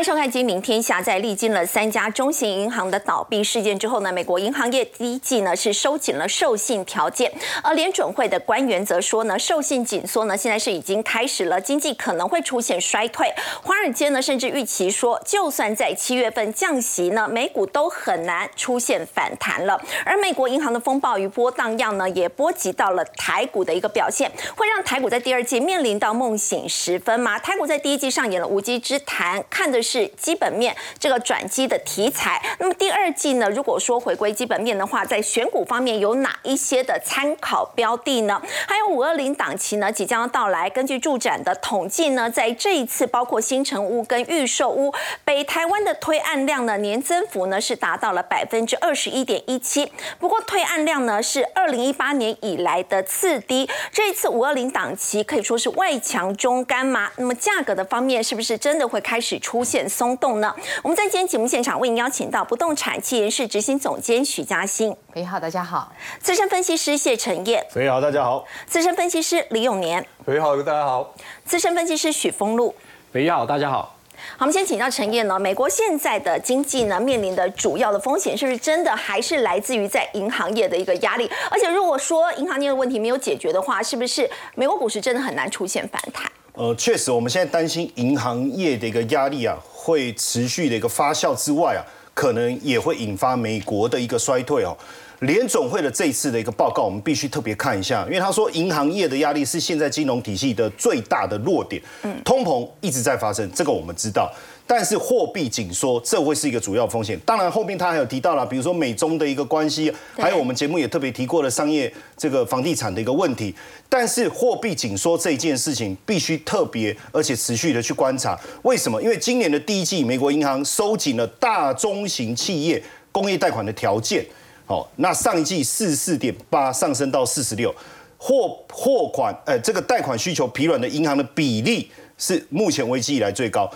迎收看《金明天下》。在历经了三家中型银行的倒闭事件之后呢，美国银行业第一季呢是收紧了授信条件，而联准会的官员则说呢，授信紧缩呢现在是已经开始了，经济可能会出现衰退。华尔街呢甚至预期说，就算在七月份降息呢，美股都很难出现反弹了。而美国银行的风暴与波荡漾呢，也波及到了台股的一个表现，会让台股在第二季面临到梦醒时分吗？台股在第一季上演了无稽之谈，看的。是是基本面这个转机的题材。那么第二季呢？如果说回归基本面的话，在选股方面有哪一些的参考标的呢？还有五二零档期呢即将到来。根据住展的统计呢，在这一次包括新城屋跟预售屋，北台湾的推案量呢年增幅呢是达到了百分之二十一点一七。不过推案量呢是二零一八年以来的次低。这一次五二零档期可以说是外强中干嘛？那么价格的方面是不是真的会开始出？现松动呢？我们在今天节目现场为您邀请到不动产企研室执行总监许嘉欣，你好，大家好；资深分析师谢承业，你好，大家好；资深分析师李永年，你好，大家好；资深分析师许峰路，你好，大家好。好，我们先请教陈燕呢。美国现在的经济呢，面临的主要的风险，是不是真的还是来自于在银行业的一个压力？而且如果说银行业的问题没有解决的话，是不是美国股市真的很难出现反弹？呃，确实，我们现在担心银行业的一个压力啊，会持续的一个发酵之外啊，可能也会引发美国的一个衰退哦。联总会的这次的一个报告，我们必须特别看一下，因为他说银行业的压力是现在金融体系的最大的弱点。嗯，通膨一直在发生，这个我们知道。但是货币紧缩，这会是一个主要风险。当然后面他还有提到了，比如说美中的一个关系，还有我们节目也特别提过了商业这个房地产的一个问题。但是货币紧缩这一件事情，必须特别而且持续的去观察。为什么？因为今年的第一季，美国银行收紧了大中型企业工业贷款的条件。好，那上一季四十四点八上升到四十六，货货款呃这个贷款需求疲软的银行的比例是目前危机以来最高。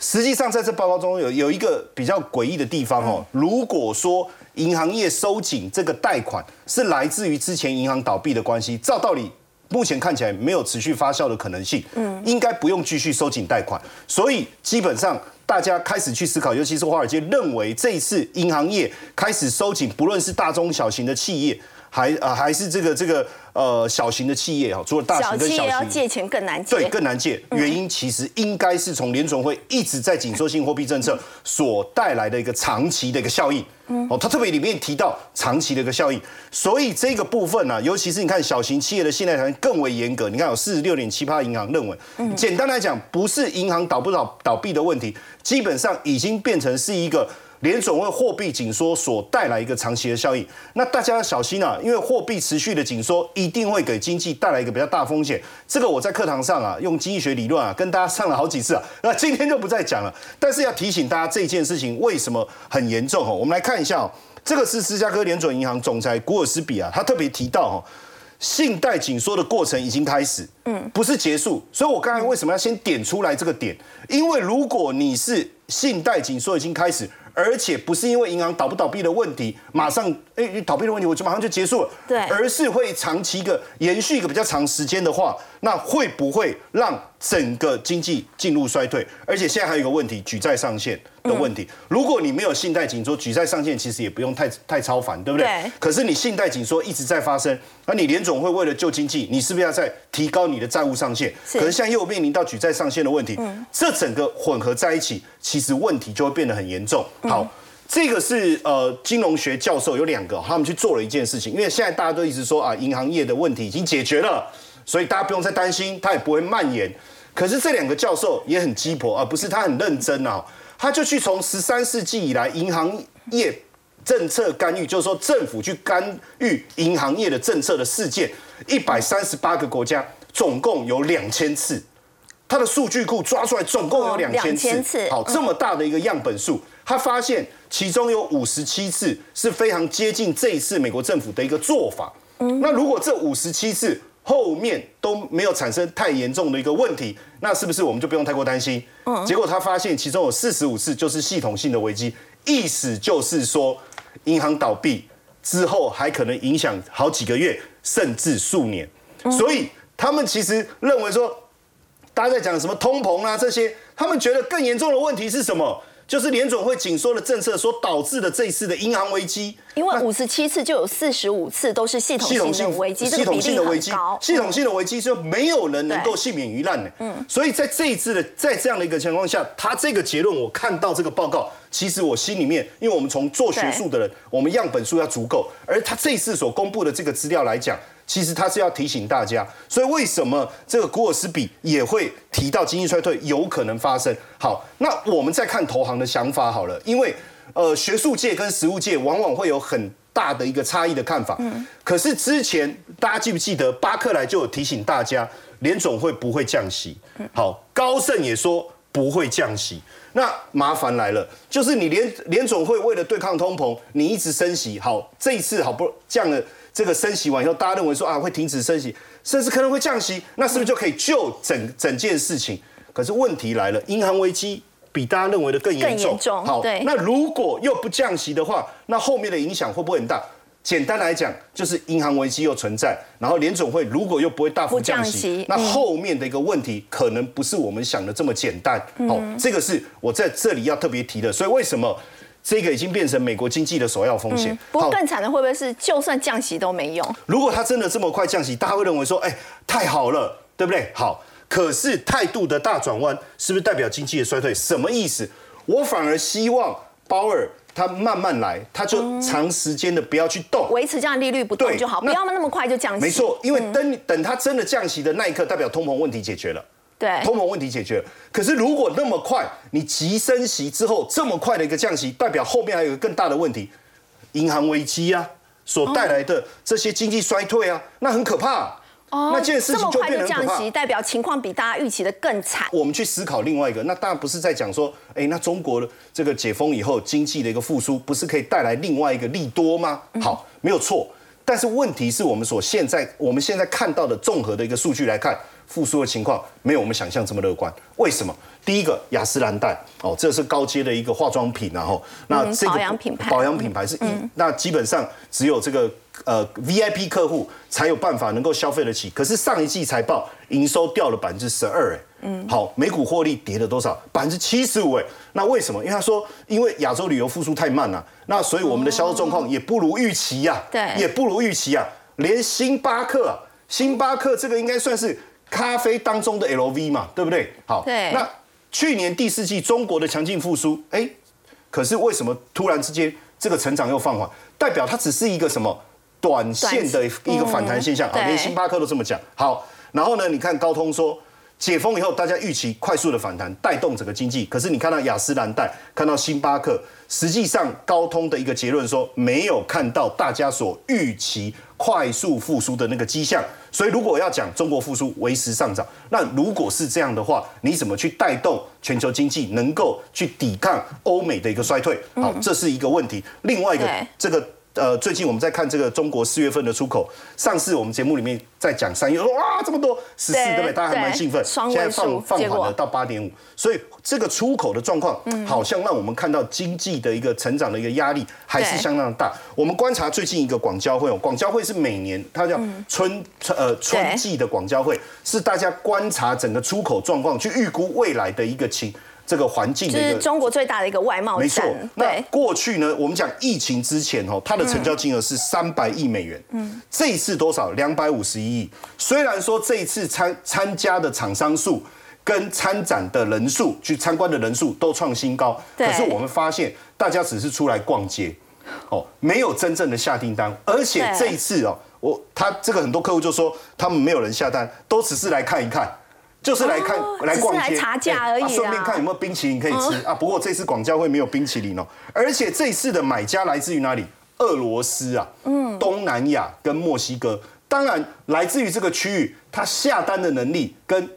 实际上，在这报告中有有一个比较诡异的地方哦。如果说银行业收紧这个贷款是来自于之前银行倒闭的关系，照道理目前看起来没有持续发酵的可能性，嗯，应该不用继续收紧贷款。所以基本上大家开始去思考，尤其是华尔街认为这一次银行业开始收紧，不论是大中小型的企业。还呃还是这个这个呃小型的企业哈，除了大型跟小型，要借钱更难借，对更难借。原因其实应该是从联总会一直在紧缩性货币政策所带来的一个长期的一个效应。哦，他特别里面提到长期的一个效应，所以这个部分呢，尤其是你看小型企业的信贷条件更为严格。你看有四十六点七八银行认为，简单来讲，不是银行倒不倒倒闭的问题，基本上已经变成是一个。联总会货币紧缩所带来一个长期的效应，那大家要小心啊，因为货币持续的紧缩一定会给经济带来一个比较大风险。这个我在课堂上啊，用经济学理论啊，跟大家上了好几次啊，那今天就不再讲了。但是要提醒大家这件事情为什么很严重哦？我们来看一下哦，这个是芝加哥联准银行总裁古尔斯比啊，他特别提到哦，信贷紧缩的过程已经开始，嗯，不是结束。所以我刚才为什么要先点出来这个点？因为如果你是信贷紧缩已经开始。而且不是因为银行倒不倒闭的问题，马上哎倒闭的问题，我就马上就结束了。对，而是会长期一个延续一个比较长时间的话，那会不会让整个经济进入衰退？而且现在还有一个问题，举债上限的问题。如果你没有信贷紧缩，举债上限其实也不用太太超凡，对不对？对。可是你信贷紧缩一直在发生，那你联总会为了救经济，你是不是要再提高你的债务上限？可是现在又面临到举债上限的问题，这整个混合在一起，其实问题就会变得很严重。好，这个是呃金融学教授有两个，他们去做了一件事情，因为现在大家都一直说啊，银行业的问题已经解决了，所以大家不用再担心，它也不会蔓延。可是这两个教授也很鸡婆啊，不是他很认真啊，他就去从十三世纪以来银行业政策干预，就是说政府去干预银行业的政策的事件，一百三十八个国家，总共有两千次。他的数据库抓出来总共有两千次，好，这么大的一个样本数，他发现其中有五十七次是非常接近这一次美国政府的一个做法。那如果这五十七次后面都没有产生太严重的一个问题，那是不是我们就不用太过担心？结果他发现其中有四十五次就是系统性的危机，意思就是说银行倒闭之后还可能影响好几个月甚至数年，所以他们其实认为说。大家在讲什么通膨啊这些，他们觉得更严重的问题是什么？就是联总会紧缩的政策所导致的这一次的银行危机，因为五十七次就有四十五次都是系统性的危机，系统性的危机，系统性的危机，就没有人能够幸免于难的。嗯，所以在这一次的在这样的一个情况下，他这个结论，我看到这个报告，其实我心里面，因为我们从做学术的人，我们样本数要足够，而他这一次所公布的这个资料来讲。其实他是要提醒大家，所以为什么这个古尔斯比也会提到经济衰退有可能发生？好，那我们再看投行的想法好了，因为呃学术界跟实务界往往会有很大的一个差异的看法。嗯。可是之前大家记不记得巴克莱就有提醒大家，联总会不会降息？好，高盛也说不会降息。那麻烦来了，就是你联联总会为了对抗通膨，你一直升息。好，这一次好不降了。这个升息完以后，大家认为说啊会停止升息，甚至可能会降息，那是不是就可以救整整件事情？可是问题来了，银行危机比大家认为的更严重。好，那如果又不降息的话，那后面的影响会不会很大？简单来讲，就是银行危机又存在，然后联总会如果又不会大幅降息，那后面的一个问题可能不是我们想的这么简单。好，这个是我在这里要特别提的。所以为什么？这个已经变成美国经济的首要风险。不过更惨的会不会是，就算降息都没用？如果它真的这么快降息，大家会认为说，哎，太好了，对不对？好，可是态度的大转弯，是不是代表经济的衰退？什么意思？我反而希望鲍尔他慢慢来，他就长时间的不要去动，维持这样利率不动就好，不要那么快就降息。没错，因为等等他真的降息的那一刻，代表通膨问题解决了。对，通膨问题解决。可是如果那么快，你急升息之后这么快的一个降息，代表后面还有一个更大的问题，银行危机啊，所带来的这些经济衰退啊，那很可怕。哦，那这件事情就变得降息，代表情况比大家预期的更惨。我们去思考另外一个，那当然不是在讲说，哎，那中国的这个解封以后经济的一个复苏，不是可以带来另外一个利多吗？好，没有错。但是问题是我们所现在我们现在看到的综合的一个数据来看。复苏的情况没有我们想象这么乐观，为什么？第一个雅诗兰黛哦，这是高阶的一个化妆品，然后那这个保养品牌，保养品牌是一，那基本上只有这个呃 VIP 客户才有办法能够消费得起。可是上一季财报营收掉了百分之十二，哎，嗯，好，每股获利跌了多少？百分之七十五，哎，那为什么？因为他说，因为亚洲旅游复苏太慢了，那所以我们的销售状况也不如预期呀，对，也不如预期啊，连星巴克，星巴克这个应该算是。咖啡当中的 LV 嘛，对不对？好，对。那去年第四季中国的强劲复苏，哎，可是为什么突然之间这个成长又放缓？代表它只是一个什么短线的一个反弹现象啊？连星巴克都这么讲。好，然后呢，你看高通说。解封以后，大家预期快速的反弹，带动整个经济。可是你看到雅诗兰黛，看到星巴克，实际上高通的一个结论说，没有看到大家所预期快速复苏的那个迹象。所以如果要讲中国复苏为时尚涨，那如果是这样的话，你怎么去带动全球经济能够去抵抗欧美的一个衰退？好，这是一个问题。另外一个这个。呃，最近我们在看这个中国四月份的出口，上次我们节目里面在讲三月，哇，这么多十四，对不对？大家还蛮兴奋。现在放放缓了到八点五，所以这个出口的状况，好像让我们看到经济的一个成长的一个压力还是相当大。我们观察最近一个广交会哦，广交会是每年它叫春呃春季的广交会，是大家观察整个出口状况，去预估未来的一个情。这个环境是中国最大的一个外贸没错。那过去呢，我们讲疫情之前哦，它的成交金额是三百亿美元。嗯，这一次多少？两百五十一亿。虽然说这一次参参加的厂商数跟参展的人数，去参观的人数都创新高，可是我们发现大家只是出来逛街，哦，没有真正的下订单。而且这一次哦，我他这个很多客户就说，他们没有人下单，都只是来看一看。就是来看来逛街，查价而已顺便看有没有冰淇淋可以吃啊。不过这次广交会没有冰淇淋哦，而且这次的买家来自于哪里？俄罗斯啊，嗯，东南亚跟墨西哥，当然来自于这个区域，他下单的能力跟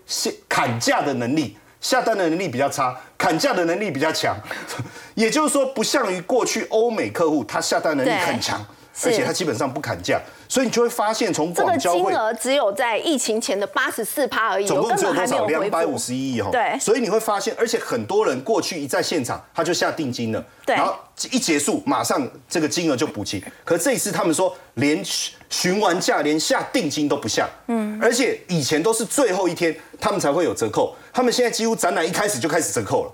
砍价的能力，下单的能力比较差，砍价的能力比较强。也就是说，不像于过去欧美客户，他下单能力很强。而且它基本上不砍价，所以你就会发现从这个广交会。金额只有在疫情前的八十四趴而已，总共只有多少？两百五十一亿哈。对所以你会发现，而且很多人过去一在现场，他就下定金了，对然后一结束，马上这个金额就补齐。可这一次他们说，连询完价，连下定金都不下，嗯，而且以前都是最后一天他们才会有折扣，他们现在几乎展览一开始就开始折扣了。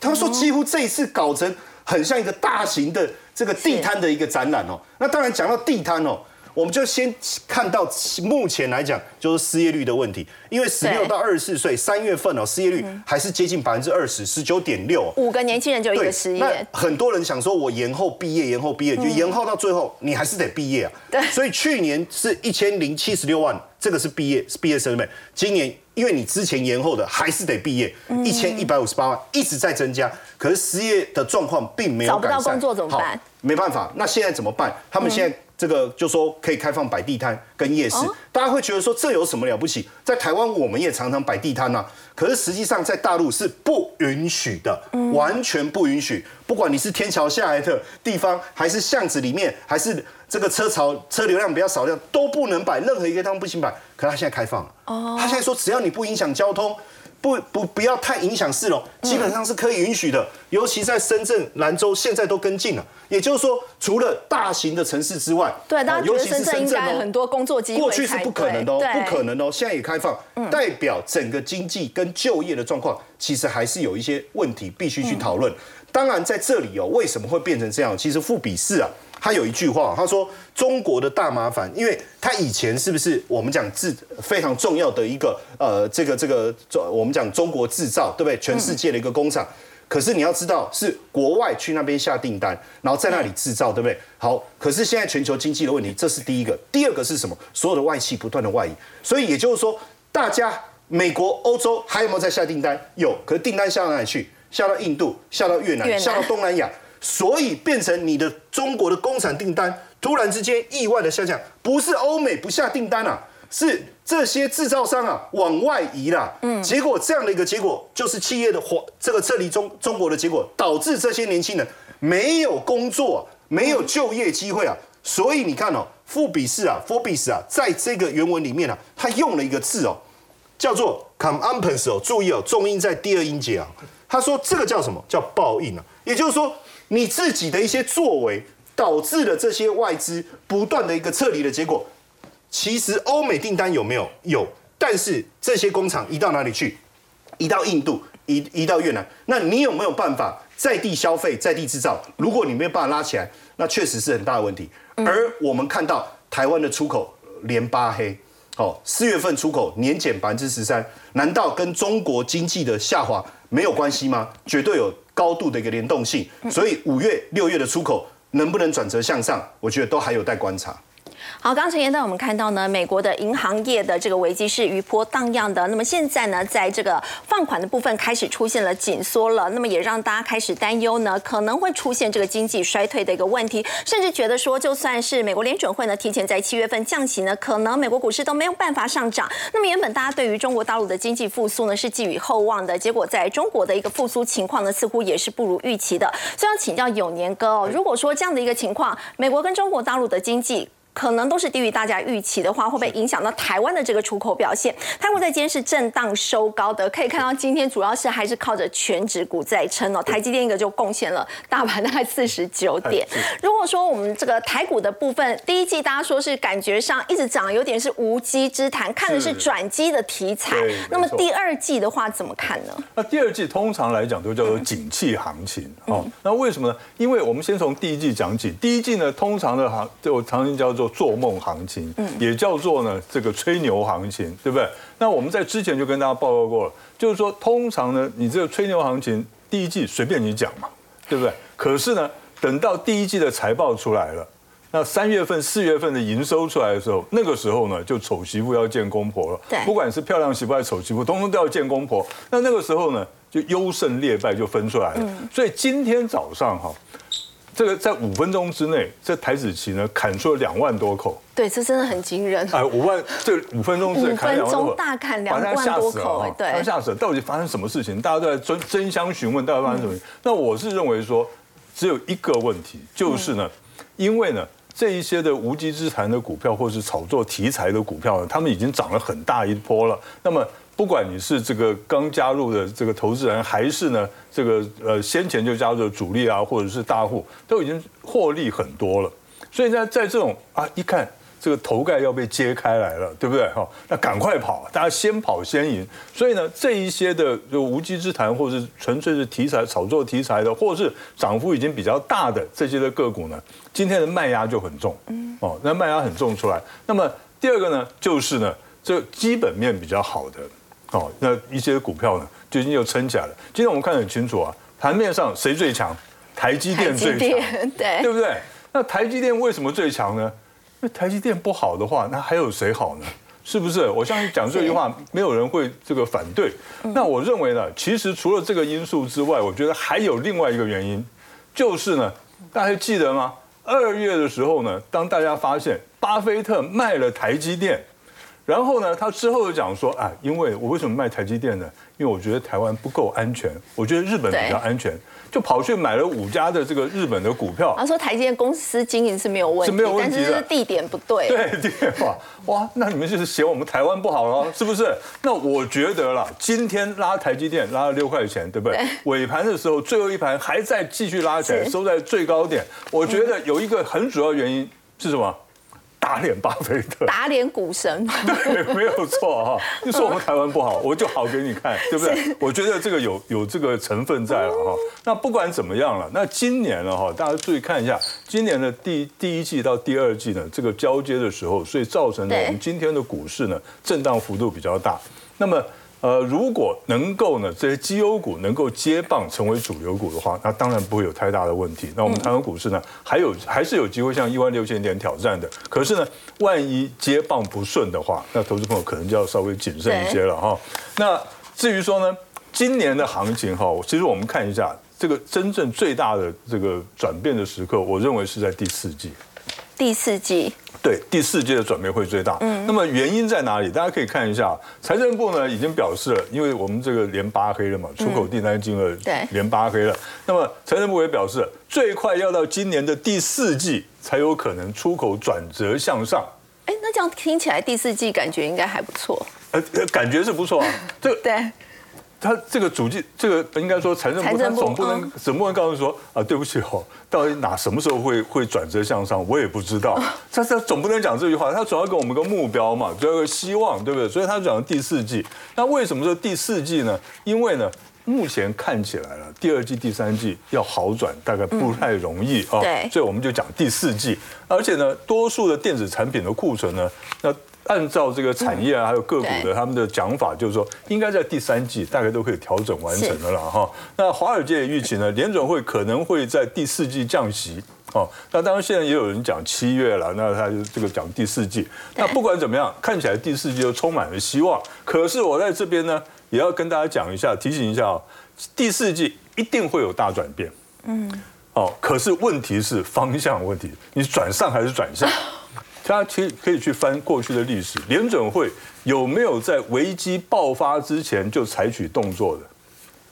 他们说几乎这一次搞成很像一个大型的这个地摊的一个展览哦。那当然讲到地摊哦。我们就先看到目前来讲，就是失业率的问题，因为十六到二十四岁三月份哦，失业率还是接近百分之二十，十九点六。五个年轻人就一对个失，那业，很多人想说，我延后毕业，延后毕业，就延后到最后，你还是得毕业啊。对所以去年是一千零七十六万，这个是毕业是毕业生们。今年因为你之前延后的，还是得毕业，嗯一千一百五十八万一直在增加，可是失业的状况并没有找不改善。到工作怎么办好？没办法，那现在怎么办？他们现在这个就说可以开放摆地摊跟夜市，哦大家会觉得说这有什么了不起？在台湾我们也常常摆地摊呐，可是实际上在大陆是不允许的，完全不允许。不管你是天桥下来的地方，还是巷子里面，还是这个车潮车流量比较少量，都不能摆，任何一个地方不行摆。可是他现在开放了，哦他现在说只要你不影响交通。不不不要太影响市容，基本上是可以允许的。尤其在深圳、兰州，现在都跟进了。也就是说，除了大型的城市之外，对，大家觉得深圳应该哦很多工作机会，过去是不可能的哦，不可。能哦，现在也开放，代表整个经济跟就业的状况，其实还是有一些问题必须去讨论。当然，在这里哦，为什么会变成这样？其实富比士啊，他有一句话，他说中国的大麻烦，因为他以前是不是我们讲制非常重要的一个呃，这个这个我们讲中国制造，对不对？全世界的一个工厂。可是你要知道，是国外去那边下订单，然后在那里制造，对不对？好，可是现在全球经济的问题，这是第一个。第二个是什么？所有的外企不断的外移，所以也就是说，大家美国、欧洲还有没有在下订单？有，可是订单下到哪里去？下到印度，下到，越南下到东南亚，所以变成你的中国的工厂订单突然之间意外的下降，不是欧美不下订单啊，是这些制造商啊往外移啦。嗯，结果这样的一个结果，就是企业的活这个撤离中中国的结果，导致这些年轻人没有工作，没有就业机会啊。所以你看哦，富比士啊 f o r b e s 啊，在这个原文里面啊，他用了一个字哦，叫做 e s 哦，注意哦，重音在第二音节啊。他说这个叫什么？叫报应啊，也就是说你自己的一些作为，导致了这些外资不断的一个撤离的结果。其实欧美订单有没有？有，但是这些工厂移到哪里去？移到印度，移移到越南。那你有没有办法在地消费、在地制造？如果你没有办法拉起来，那确实是很大的问题。而我们看到台湾的出口连八黑，哦，四月份出口年减百分之十三，难道跟中国经济的下滑没有关系吗？绝对有高度的一个联动性。所以五月、六月的出口能不能转折向上，我觉得都还有待观察。好，刚才呢我们看到呢，美国的银行业的这个危机是余波荡漾的。那么现在呢，在这个放款的部分开始出现了紧缩了，那么也让大家开始担忧呢，可能会出现这个经济衰退的一个问题，甚至觉得说，就算是美国联准会呢提前在七月份降息呢，可能美国股市都没有办法上涨。那么原本大家对于中国大陆的经济复苏呢是寄予厚望的，结果在中国的一个复苏情况呢，似乎也是不如预期的。所以要请教永年哥哦，如果说这样的一个情况，美国跟中国大陆的经济。可能都是低于大家预期的话，会不会影响到台湾的这个出口表现？台股在今天是震荡收高的，可以看到今天主要是还是靠着全指股在撑哦。台积电一个就贡献了大盘大概四十九点。如果说我们这个台股的部分，第一季大家说是感觉上一直涨，有点是无稽之谈，看的是转机的题材。那么第二季的话怎么看呢？那第二季通常来讲都叫做景气行情哦。那为什么呢？因为我们先从第一季讲起。第一季呢，通常的行就常常叫做做梦行情，也叫做呢这个吹牛行情，对不对？那我们在之前就跟大家报告过了，就是说通常呢，你这个吹牛行情第一季随便你讲嘛，对不对？可是呢，等到第一季的财报出来了。那三月份、四月份的营收出来的时候，那个时候呢，就丑媳妇要见公婆了。对不管是漂亮媳妇还是丑媳妇，通通都要见公婆。那那个时候呢，就优胜劣败就分出来了。所以今天早上哈，这个在五分钟之内，这台子棋呢砍出了两万多口。对，这真的很惊人。哎，五万这五分钟之内砍两万多口，五分钟大砍两万多口哎对吓死了。到底发生什么事情？大家都在争争相询问，到底发生什么事情？那我是认为说，只有一个问题，就是呢，因为呢，这一些的无稽之谈的股票，或是炒作题材的股票呢，他们已经涨了很大一波了。那么，不管你是这个刚加入的这个投资人，还是呢这个呃先前就加入的主力啊，或者是大户，都已经获利很多了。所以呢，在这种啊一看。这个头盖要被揭开来了，对不对？哈，那赶快跑，大家先跑先赢。所以呢，这一些的就无稽之谈，或者是纯粹是题材炒作题材的，或是涨幅已经比较大的这些的个股呢，今天的卖压就很重。嗯，哦，那卖压很重出来。那么第二个呢，就是呢，这基本面比较好的，哦，那一些股票呢，最近又撑起来了。今天我们看得很清楚啊，盘面上谁最强？台积电最强，对，对不对？那台积电为什么最强呢？那台积电不好的话，那还有谁好呢？是不是？我相信讲这句话，没有人会这个反对。那我认为呢，其实除了这个因素之外，我觉得还有另外一个原因，就是呢，大家记得吗？二月的时候呢，当大家发现巴菲特卖了台积电，然后呢，他之后又讲说，啊，因为我为什么卖台积电呢？因为我觉得台湾不够安全，我觉得日本比较安全。就跑去买了五家的这个日本的股票。他说台积电公司经营是没有问题，是没有问题的，地点不对。对，地点哇哇，那你们就是嫌我们台湾不好了，是不是？那我觉得啦，今天拉台积电拉了六块钱，对不对？尾盘的时候，最后一盘还在继续拉起来，收在最高点。我觉得有一个很主要原因是什么？打脸巴菲特，打脸股神，对，没有错哈。你说我们台湾不好，我就好给你看，对不对？我觉得这个有有这个成分在了哈。那不管怎么样了，那今年了哈，大家注意看一下，今年的第第一季到第二季呢，这个交接的时候，所以造成了我们今天的股市呢震荡幅度比较大。那么。呃，如果能够呢，这些绩优股能够接棒成为主流股的话，那当然不会有太大的问题。那我们台湾股市呢，还有还是有机会向一万六千点挑战的。可是呢，万一接棒不顺的话，那投资朋友可能就要稍微谨慎一些了哈。那至于说呢，今年的行情哈，其实我们看一下这个真正最大的这个转变的时刻，我认为是在第四季。第四季。对第四季的转变会最大，嗯，那么原因在哪里？大家可以看一下，财政部呢已经表示了，因为我们这个连八黑了嘛，出口订单金额对连八黑了，那么财政部也表示，最快要到今年的第四季才有可能出口转折向上。哎，那这样听起来第四季感觉应该还不错，呃，感觉是不错啊，这 对。他这个主计，这个应该说财政部，他总不能总不能告诉说啊，对不起哦，到底哪什么时候会会转折向上，我也不知道。他他总不能讲这句话，他总要给我们个目标嘛，要个希望，对不对？所以他讲第四季。那为什么说第四季呢？因为呢，目前看起来了，第二季、第三季要好转，大概不太容易啊。对。所以我们就讲第四季，而且呢，多数的电子产品的库存呢，那。按照这个产业啊，还有个股的他们的讲法，就是说应该在第三季大概都可以调整完成的了哈。那华尔街预期呢，联准会可能会在第四季降息哦。那当然现在也有人讲七月了，那他就这个讲第四季。那不管怎么样，看起来第四季都充满了希望。可是我在这边呢，也要跟大家讲一下，提醒一下哦，第四季一定会有大转变。嗯。哦，可是问题是方向问题，你转上还是转下？大家可以可以去翻过去的历史，联准会有没有在危机爆发之前就采取动作的？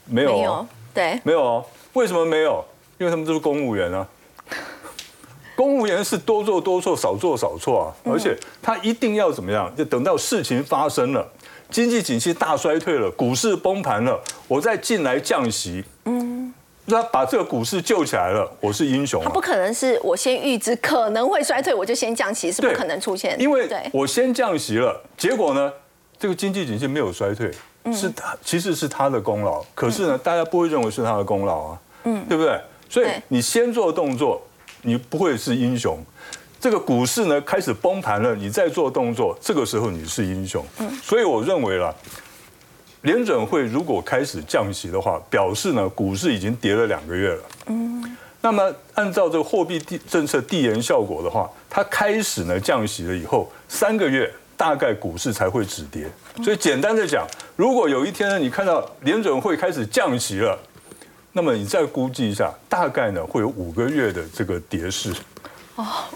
没有，没有，对，没有哦。为什么没有？因为他们都是公务员啊。公务员是多做多错，少做少错啊。而且他一定要怎么样？就等到事情发生了，经济景气大衰退了，股市崩盘了，我再进来降息。嗯。那把这个股市救起来了，我是英雄。他不可能是我先预知可能会衰退，我就先降息，是不可能出现。因为我先降息了，结果呢，这个经济景气没有衰退，是他其实是他的功劳。可是呢，大家不会认为是他的功劳啊，嗯，对不对？所以你先做动作，你不会是英雄。这个股市呢开始崩盘了，你再做动作，这个时候你是英雄。嗯，所以我认为了。联准会如果开始降息的话，表示呢股市已经跌了两个月了。嗯，那么按照这个货币地政策递延效果的话，它开始呢降息了以后，三个月大概股市才会止跌。所以简单的讲，如果有一天呢你看到联准会开始降息了，那么你再估计一下，大概呢会有五个月的这个跌势。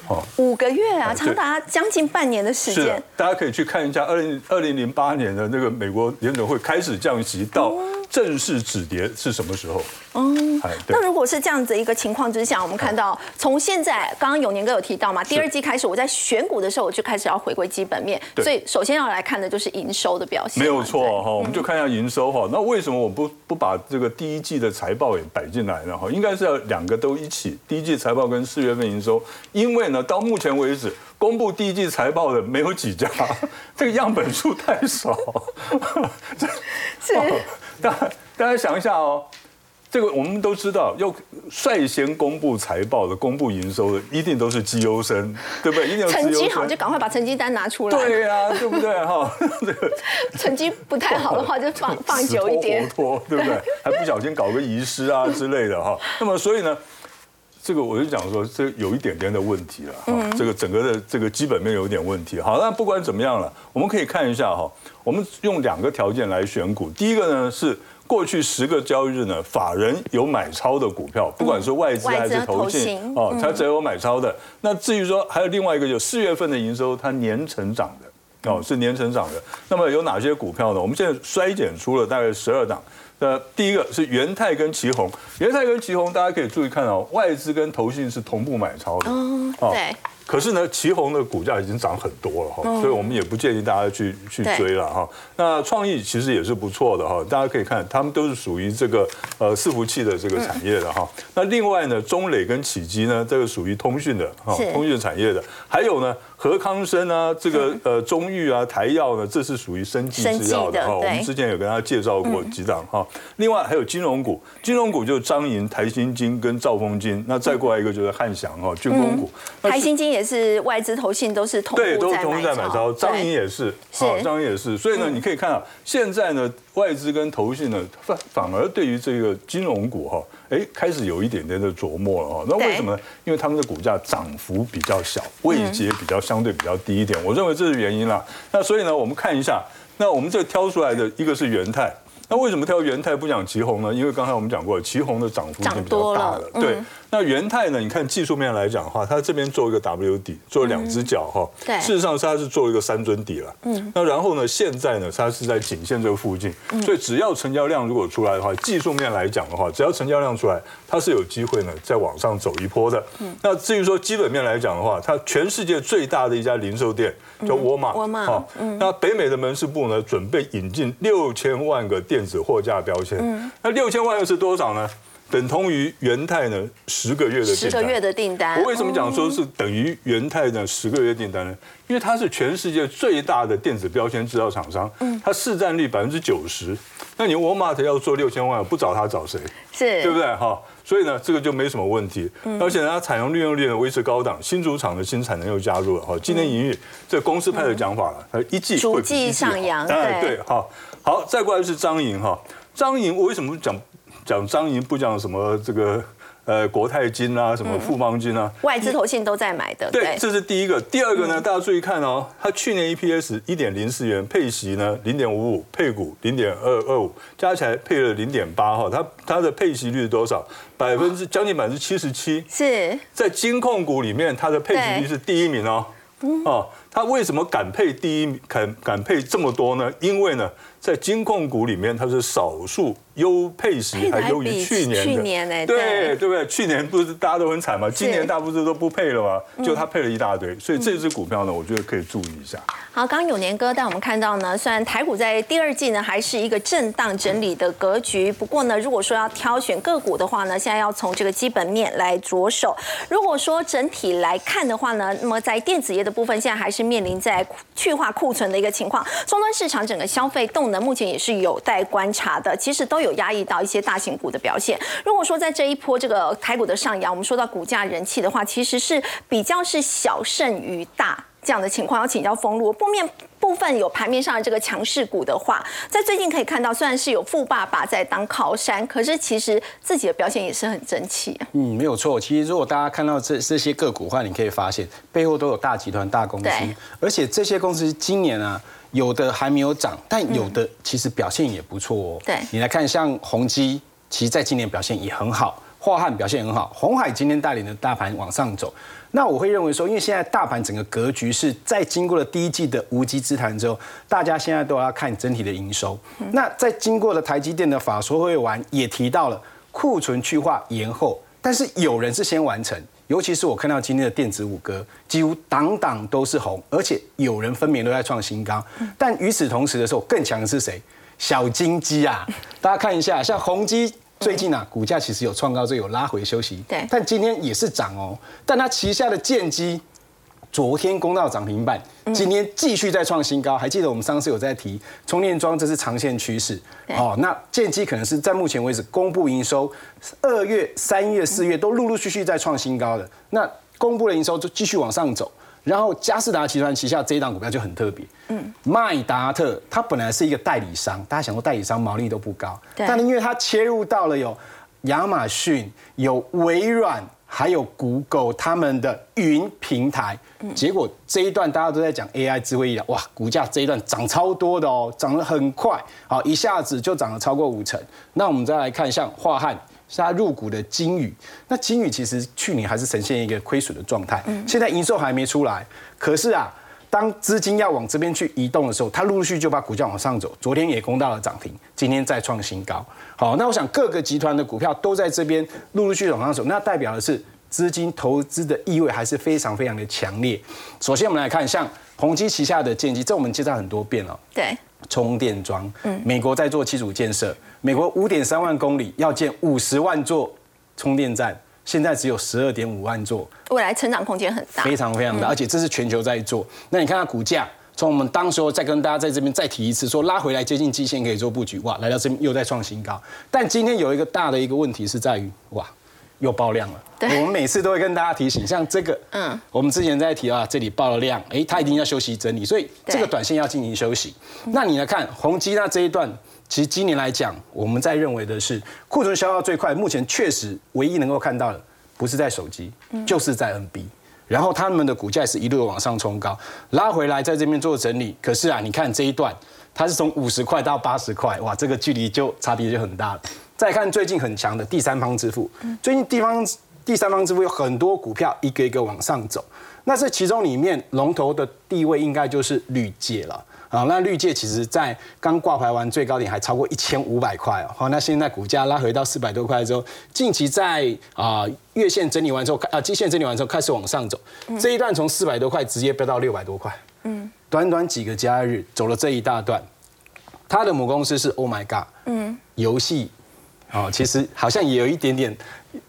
哦，五个月啊，长达将近半年的时间。大家可以去看一下二零二零零八年的那个美国联准会开始降息到正式止跌是什么时候？嗯那如果是这样子一个情况之下，我们看到从现在刚刚永年哥有提到嘛，第二季开始我在选股的时候，我就开始要回归基本面，所以首先要来看的就是营收的表现。没有错哈，我们就看一下营收哈。那为什么我不不把这个第一季的财报也摆进来呢？哈，应该是要两个都一起，第一季财报跟四月份营收。因为呢，到目前为止公布第一季财报的没有几家，这个样本数太少。这 是 大家大家想一下哦，这个我们都知道，要率先公布财报的、公布营收的，一定都是绩优生，对不对？一定要成绩好就赶快把成绩单拿出来，对呀、对不对哈？这个成绩不太好的话就放放久一点拖，对不对？还不小心搞个遗失啊之类的哈。那么所以呢，这个我就讲说，这有一点点的问题了哈。这个整个的这个基本面有一点问题。好，那不管怎么样了，我们可以看一下哈。我们用两个条件来选股，第一个呢是。过去十个交易日呢，法人有买超的股票，不管是外资还是投信哦，它只有买超的。那至于说还有另外一个，就四月份的营收，它年成长的。哦，是年成长的。那么有哪些股票呢？我们现在衰减出了大概十二档。呃，第一个是元泰跟旗宏，元泰跟旗宏大家可以注意看哦，外资跟投信是同步买超的。嗯，哦对，可是呢，旗宏的股价已经涨很多了哈，所以我们也不建议大家去去追了哈。那创意其实也是不错的哈，大家可以看，他们都是属于这个呃伺服器的这个产业的哈。那另外呢，中磊跟启基呢，这个属于通讯的哈是，通讯产业的。还有呢，和康生啊，这个呃中裕啊、台药呢，这是属于生技制药的哈。我们之前有跟大家介绍过几档哈。另外还有金融股，金融股就是张银、台新金跟兆丰金，那再过来一个就是汉翔哈，军工股。台新金也是外资投信都是同对，步都同在买步在买超，张银对也是，是好，张银也是，所以呢，你可以看到现在呢，外资跟投信呢，反反而对于这个金融股哈，哎，开始有一点点的琢磨了哈。那为什么呢？因为他们的股价涨幅比较小，位阶比较相对比较低一点，我认为这是原因啦。那所以呢，我们看一下，那我们这挑出来的一个是元泰。那为什么挑元泰不讲旗宏呢？因为刚才我们讲过，旗宏的涨幅已经比较大了。对嗯，那元泰呢？你看技术面来讲的话，它这边做一个 W 底，做两只脚哈。对事实上它是做一个三尊底了。嗯。那然后呢，现在呢，它是在颈线这个附近，所以只要成交量如果出来的话，技术面来讲的话，只要成交量出来，它是有机会呢再往上走一波的。嗯。那至于说基本面来讲的话，它全世界最大的一家零售店叫沃尔玛。沃尔玛好那北美的门市部呢，准备引进六千万个电子货架标签。那六千万又是多少呢？等同于元泰呢十个月的十个月的订单。我为什么讲说是等于元泰呢十个月订单呢？因为它是全世界最大的电子标签制造厂商，它市占率百分之九十。那你沃尔玛要做六千万，不找他找谁？是，对不对？哈，所以呢，这个就没什么问题。嗯而且呢，它采用利用率呢维持高档，新主厂的新产能又加入了哈。今年营运，这公司派的讲法了，它一季逐会一季上扬哎，对对，好，好，再过来是张营哈，张营我为什么讲讲张营不讲什么这个呃国泰金啊，什么富邦金啊？外资投信都在买的。对，这是第一个。第二个呢，大家注意看哦，它去年 EPS 一点零四元，配息呢零点五五，配股零点二二五，加起来配了零点八哈。它它的配息率是多少？百分之将近百分之七十七。是在金控股里面，它的配息率是第一名哦。哦，它为什么敢配第一名，敢敢配这么多呢？因为呢，在金控股里面，它是少数优配时还还优于去年的。去年哎对对对不对？去年不是大家都很惨吗，今年大部分都不配了吗，就他配了一大堆，所以这只股票呢，我觉得可以注意一下。好，刚刚永年哥带我们看到呢，虽然台股在第二季呢还是一个震荡整理的格局，不过呢，如果说要挑选个股的话呢，现在要从这个基本面来着手。如果说整体来看的话呢，那么在电子业的部分，现在还是面临在去化库存的一个情况，终端市场整个消费动能目前也是有待观察的，其实都有压抑到一些大型股的表现。如果说在这一波这个台股的上扬，我们说到股价人气的话，其实是比较是小胜于大。这样的情况要请教封路。部面部分有盘面上的这个强势股的话，在最近可以看到，虽然是有富爸爸在当靠山，可是其实自己的表现也是很争气。嗯，没有错。其实如果大家看到这这些个股的话，你可以发现背后都有大集团、大公司，而且这些公司今年啊，有的还没有涨，但有的其实表现也不错哦。对你来看，像宏基，其实在今年表现也很好。华汉表现很好，红海今天带领的大盘往上走。那我会认为说，因为现在大盘整个格局是在经过了第一季的无稽之谈之后，大家现在都要看整体的营收。那在经过了台积电的法说会完，也提到了库存去化延后，但是有人是先完成。尤其是我看到今天的电子五哥，几乎档档都是红，而且有人分明都在创新高。但与此同时的时候，更强的是谁？小金鸡啊！大家看一下，像宏基最近啊，股价其实有创高，之后有拉回休息。对。但今天也是涨哦，但它旗下的建机。昨天攻到涨停板，今天继续再创新高。还记得我们上次有在提充电桩，这是长线趋势。哦，那建机可能是在目前为止公布营收，二月、三月、四月都陆陆续续在创新高的。那公布了营收就继续往上走。然后嘉士达集团旗下这一档股票就很特别，嗯，麦达特它本来是一个代理商，大家想说代理商毛利都不高，但因为它切入到了有亚马逊、有微软。还有 Google 他们的云平台，结果这一段大家都在讲 AI 智慧医疗，哇，股价这一段涨超多的哦，涨得很快，好，一下子就涨了超过五成。那我们再来看像华汉，是它入股的金宇，那金宇其实去年还是呈现一个亏损的状态，现在营收还没出来，可是啊。当资金要往这边去移动的时候，它陆陆续就把股价往上走。昨天也攻到了涨停，今天再创新高。好，那我想各个集团的股票都在这边陆陆续续往上走，那代表的是资金投资的意味还是非常非常的强烈。首先我们来看，像宏基旗下的建机，这我们介绍很多遍了。对，充电桩，嗯，美国在做基础建设，美国五点三万公里要建五十万座充电站。现在只有十二点五万座，未来成长空间很大，非常非常大，而且这是全球在做。那你看它股价，从我们当时候再跟大家在这边再提一次，说拉回来接近基线可以做布局，哇，来到这边又在创新高。但今天有一个大的一个问题是在于，哇，又爆量了。我们每次都会跟大家提醒，像这个，嗯，我们之前在提啊，这里爆了量，哎，它一定要休息整理，所以这个短线要进行休息。那你来看宏基那这一段。其实今年来讲，我们在认为的是库存消耗最快，目前确实唯一能够看到的，不是在手机，就是在 NB。然后他们的股价是一路往上冲高，拉回来在这边做整理。可是啊，你看这一段，它是从五十块到八十块，哇，这个距离就差别就很大了。再看最近很强的第三方支付，最近地方第三方支付有很多股票一个一个往上走，那这其中里面龙头的地位应该就是绿界了。啊，那绿界其实在刚挂牌完最高点还超过一千五百块哦，好，那现在股价拉回到四百多块之后，近期在啊月线整理完之后，啊季线整理完之后开始往上走，这一段从四百多块直接飙到六百多块，嗯，短短几个交易日走了这一大段，它的母公司是 Oh My God，嗯，游戏。哦，其实好像也有一点点，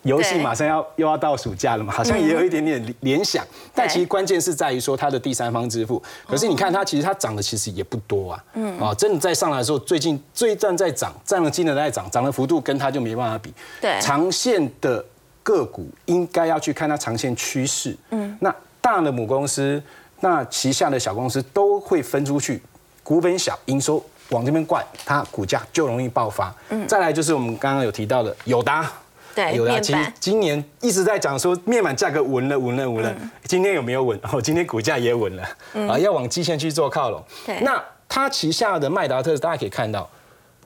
游戏马上要又要到暑假了嘛，好像也有一点点联想。但其实关键是在于说它的第三方支付。可是你看它其实它涨的其实也不多啊。嗯。啊，真的在上来的时候，最近最站在涨，占了金额在涨，涨的幅度跟它就没办法比。对。长线的个股应该要去看它长线趋势。嗯。那大的母公司，那旗下的小公司都会分出去，股本小，营收。往这边灌，它股价就容易爆发。嗯，再来就是我们刚刚有提到的友达，对，有啦其实今年一直在讲说面板价格稳了，稳了，稳了。今天有没有稳？哦，今天股价也稳了。啊，要往基线去做靠拢。对，那它旗下的麦达特，大家可以看到。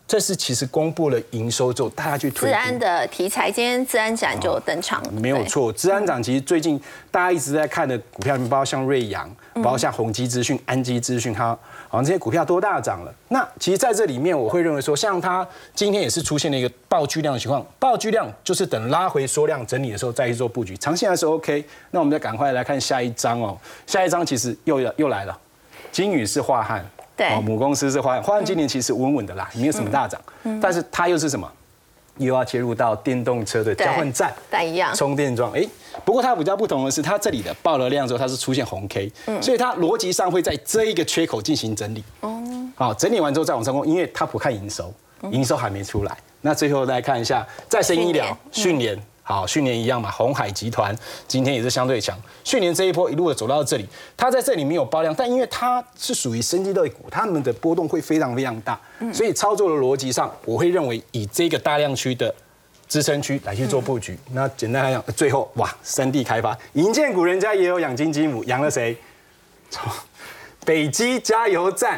这是其实公布了营收之后，大家去推。治安的题材，今天治安展就登场了。没有错，治安展其实最近大家一直在看的股票，包括像瑞阳，包括像宏基资讯、安基资讯，它好像这些股票都大涨了。那其实在这里面，我会认为说，像它今天也是出现了一个爆巨量的情况，爆巨量就是等拉回缩量整理的时候再去做布局，长线还是 OK。那我们再赶快来看下一章哦，下一章其实又又来了，金宇是化汉。对，母公司是华华今年其实稳稳的啦，没有什么大涨，但是它又是什么？又要切入到电动车的交换站，一样充电桩。哎，不过它比较不同的是，它这里的爆了量之后，它是出现红 K，所以它逻辑上会在这一个缺口进行整理。哦，好，整理完之后再往上攻，因为它不看营收，营收还没出来。那最后再看一下再生医疗、训练。好，去年一样嘛，红海集团今天也是相对强。去年这一波一路的走到这里，它在这里没有爆量，但因为它是属于生机类股，它们的波动会非常非常大，所以操作的逻辑上，我会认为以这个大量区的支撑区来去做布局。那简单来讲，最后哇，三地开发，银建股人家也有养金鸡母，养了谁？北基加油站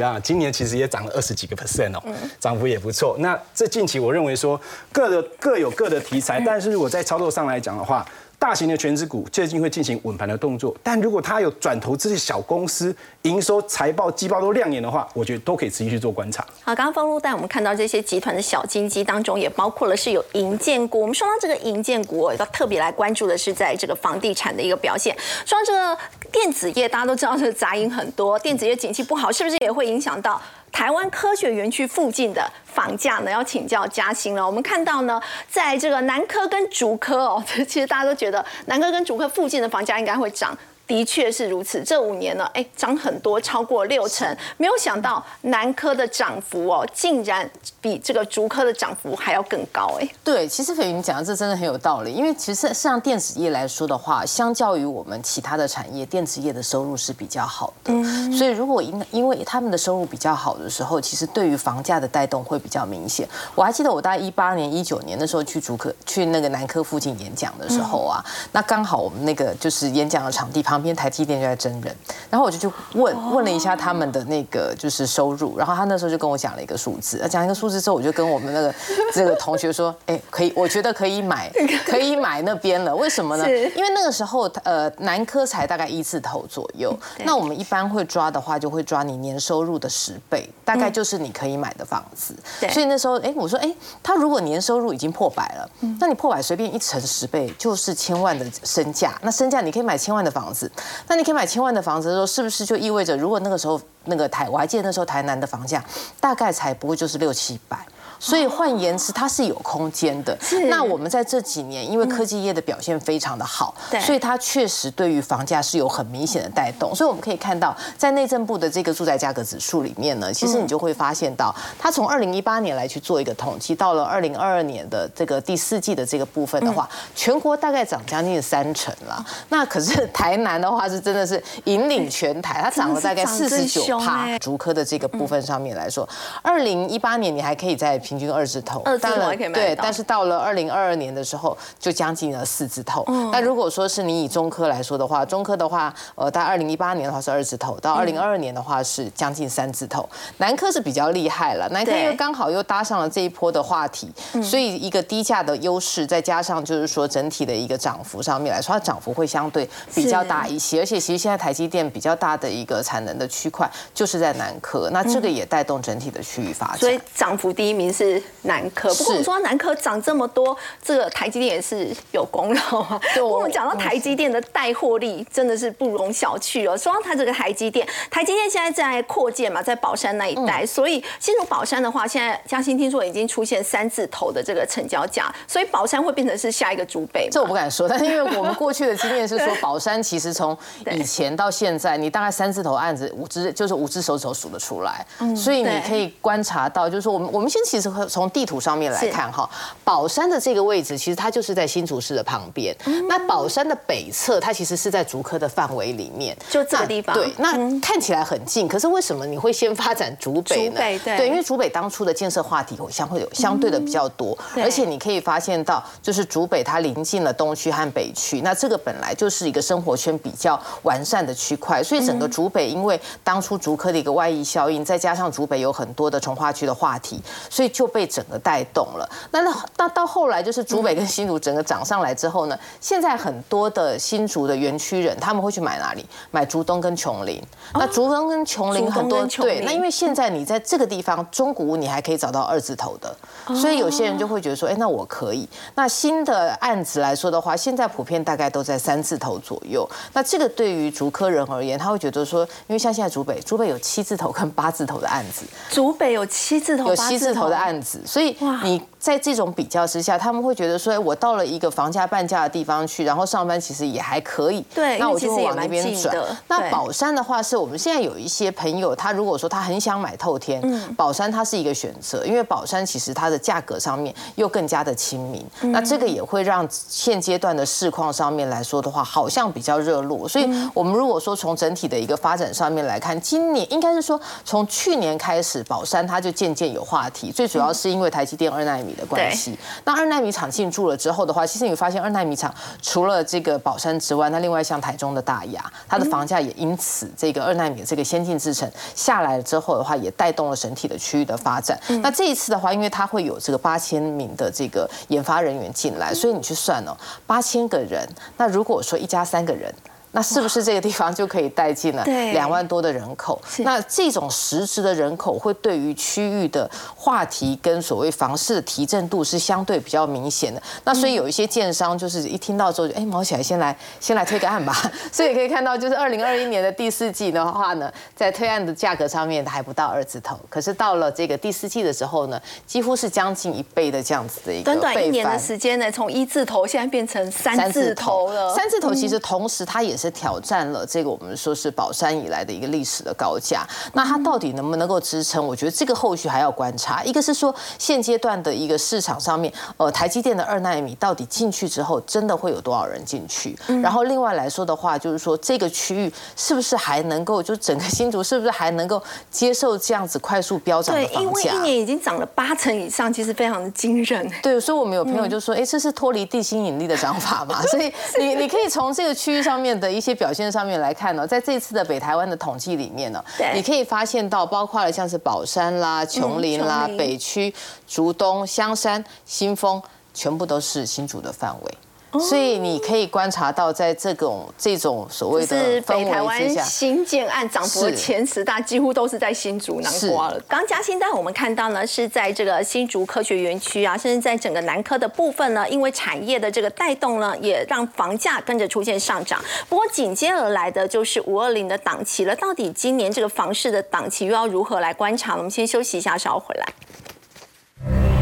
啊，今年其实也涨了二十几个 percent 哦，涨幅也不错。那这近期我认为说各的各有各的题材，但是如果在操作上来讲的话，大型的全职股最近会进行稳盘的动作，但如果它有转投这些小公司，营收、财报、季报都亮眼的话，我觉得都可以持续去做观察。好，刚刚方路带我们看到这些集团的小金鸡当中，也包括了是有银建股。我们说到这个银建股，我要特别来关注的是在这个房地产的一个表现。说到这个电子业，大家都知道这个杂音很多，电子业景气不好，是不是也会影响到？台湾科学园区附近的房价呢，要请教嘉兴了。我们看到呢，在这个南科跟竹科哦，其实大家都觉得南科跟竹科附近的房价应该会涨。的确是如此，这五年呢，哎，涨很多，超过六成。没有想到南科的涨幅哦，竟然比这个竹科的涨幅还要更高，哎。对，其实斐云讲的这真的很有道理，因为其实像电子业来说的话，相较于我们其他的产业，电子业的收入是比较好的。嗯。所以如果因因为他们的收入比较好的时候，其实对于房价的带动会比较明显。我还记得我大概一八年、一九年的时候去竹科去那个南科附近演讲的时候啊，那刚好我们那个就是演讲的场地旁。旁边台积电就在真人，然后我就去问问了一下他们的那个就是收入，然后他那时候就跟我讲了一个数字，讲一个数字之后，我就跟我们那个 这个同学说，哎，可以，我觉得可以买，可以买那边了。为什么呢？因为那个时候呃南科才大概一字头左右，那我们一般会抓的话，就会抓你年收入的十倍，大概就是你可以买的房子。所以那时候哎，我说哎，他如果年收入已经破百了，那你破百随便一乘十倍就是千万的身价，那身价你可以买千万的房子。那你可以买千万的房子的时候，是不是就意味着，如果那个时候那个台，我还记得那时候台南的房价大概才不会就是六七百。所以换言之，它是有空间的。那我们在这几年，因为科技业的表现非常的好，所以它确实对于房价是有很明显的带动。所以我们可以看到，在内政部的这个住宅价格指数里面呢，其实你就会发现到，它从二零一八年来去做一个统计，到了二零二二年的这个第四季的这个部分的话，全国大概涨将近三成了。那可是台南的话是真的是引领全台，它涨了大概四十九帕。竹科的这个部分上面来说，二零一八年你还可以在平均二字头，二字头可以买对，但是到了二零二二年的时候，就将近了四字头。那如果说是你以中科来说的话，中科的话，呃，在二零一八年的话是二字头，到二零二二年的话是将近三字头。南科是比较厉害了，南科因为刚好又搭上了这一波的话题，所以一个低价的优势，再加上就是说整体的一个涨幅上面来说，它涨幅会相对比较大一些。而且其实现在台积电比较大的一个产能的区块就是在南科，那这个也带动整体的区域发展。所以涨幅第一名。是南科，不过我们说南科涨这么多，这个台积电也是有功劳啊。不过我们讲到台积电的带货力，真的是不容小觑哦。说到它这个台积电，台积电现在在扩建嘛，在宝山那一带，所以进入宝山的话，现在嘉兴听说已经出现三字头的这个成交价，所以宝山会变成是下一个竹北。这我不敢说，但是因为我们过去的经验是说，宝山其实从以前到现在，你大概三字头案子五只就是五只手指头数得出来，所以你可以观察到，就是说我们我们先其实。从地图上面来看，哈，宝山的这个位置其实它就是在新竹市的旁边。那宝山的北侧，它其实是在竹科的范围里面，就这个地方。对，那看起来很近，可是为什么你会先发展竹北呢？对，因为竹北当初的建设话题相会有相对的比较多，而且你可以发现到，就是竹北它临近了东区和北区，那这个本来就是一个生活圈比较完善的区块，所以整个竹北因为当初竹科的一个外溢效应，再加上竹北有很多的从化区的话题，所以就。被整个带动了，那那那到后来就是竹北跟新竹整个涨上来之后呢，现在很多的新竹的园区人他们会去买哪里？买竹东跟琼林。那竹东跟琼林很多对，那因为现在你在这个地方中古屋你还可以找到二字头的，所以有些人就会觉得说，哎，那我可以。那新的案子来说的话，现在普遍大概都在三字头左右。那这个对于竹科人而言，他会觉得说，因为像现在竹北，竹北有七字头跟八字头的案子，竹北有七字头、有七字头的案。子，所以你在这种比较之下，他们会觉得说，我到了一个房价半价的地方去，然后上班其实也还可以。对，那我就会往那边转。那宝山的话，是我们现在有一些朋友，他如果说他很想买透天，宝山它是一个选择，因为宝山其实它的价格上面又更加的亲民。那这个也会让现阶段的市况上面来说的话，好像比较热络。所以我们如果说从整体的一个发展上面来看，今年应该是说从去年开始，宝山它就渐渐有话题。最主主要是因为台积电二纳米的关系。那二纳米厂进驻了之后的话，其实你发现二纳米厂除了这个宝山之外，那另外像台中的大雅，它的房价也因此这个二纳米的这个先进制程下来了之后的话，也带动了整体的区域的发展。那这一次的话，因为它会有这个八千名的这个研发人员进来，所以你去算哦，八千个人，那如果说一家三个人。那是不是这个地方就可以带进了两万多的人口？那这种实质的人口会对于区域的话题跟所谓房市的提振度是相对比较明显的。那所以有一些建商就是一听到之后就，哎，毛起来先来先来推个案吧。所以可以看到，就是二零二一年的第四季的话呢，在推案的价格上面还不到二字头，可是到了这个第四季的时候呢，几乎是将近一倍的这样子的一个短短一年的时间呢，从一字头现在变成三字头了。三字头其实同时它也是。挑战了这个我们说是宝山以来的一个历史的高价，那它到底能不能够支撑？我觉得这个后续还要观察。一个是说现阶段的一个市场上面，呃，台积电的二纳米到底进去之后，真的会有多少人进去？然后另外来说的话，就是说这个区域是不是还能够，就整个新竹是不是还能够接受这样子快速飙涨的房价？因为一年已经涨了八成以上，其实非常的惊人。对，所以我们有朋友就说，哎，这是脱离地心引力的涨法嘛？所以你你可以从这个区域上面的。一些表现上面来看呢，在这次的北台湾的统计里面呢，你可以发现到，包括了像是宝山啦、琼林啦、北区、竹东、香山、新丰，全部都是新竹的范围。所以你可以观察到，在这种这种所谓的北台湾新建案涨幅前十大，几乎都是在新竹南瓜了。刚嘉兴，但我们看到呢，是在这个新竹科学园区啊，甚至在整个南科的部分呢，因为产业的这个带动呢，也让房价跟着出现上涨。不过紧接而来的就是五二零的档期了。到底今年这个房市的档期又要如何来观察？我们先休息一下，稍后回来。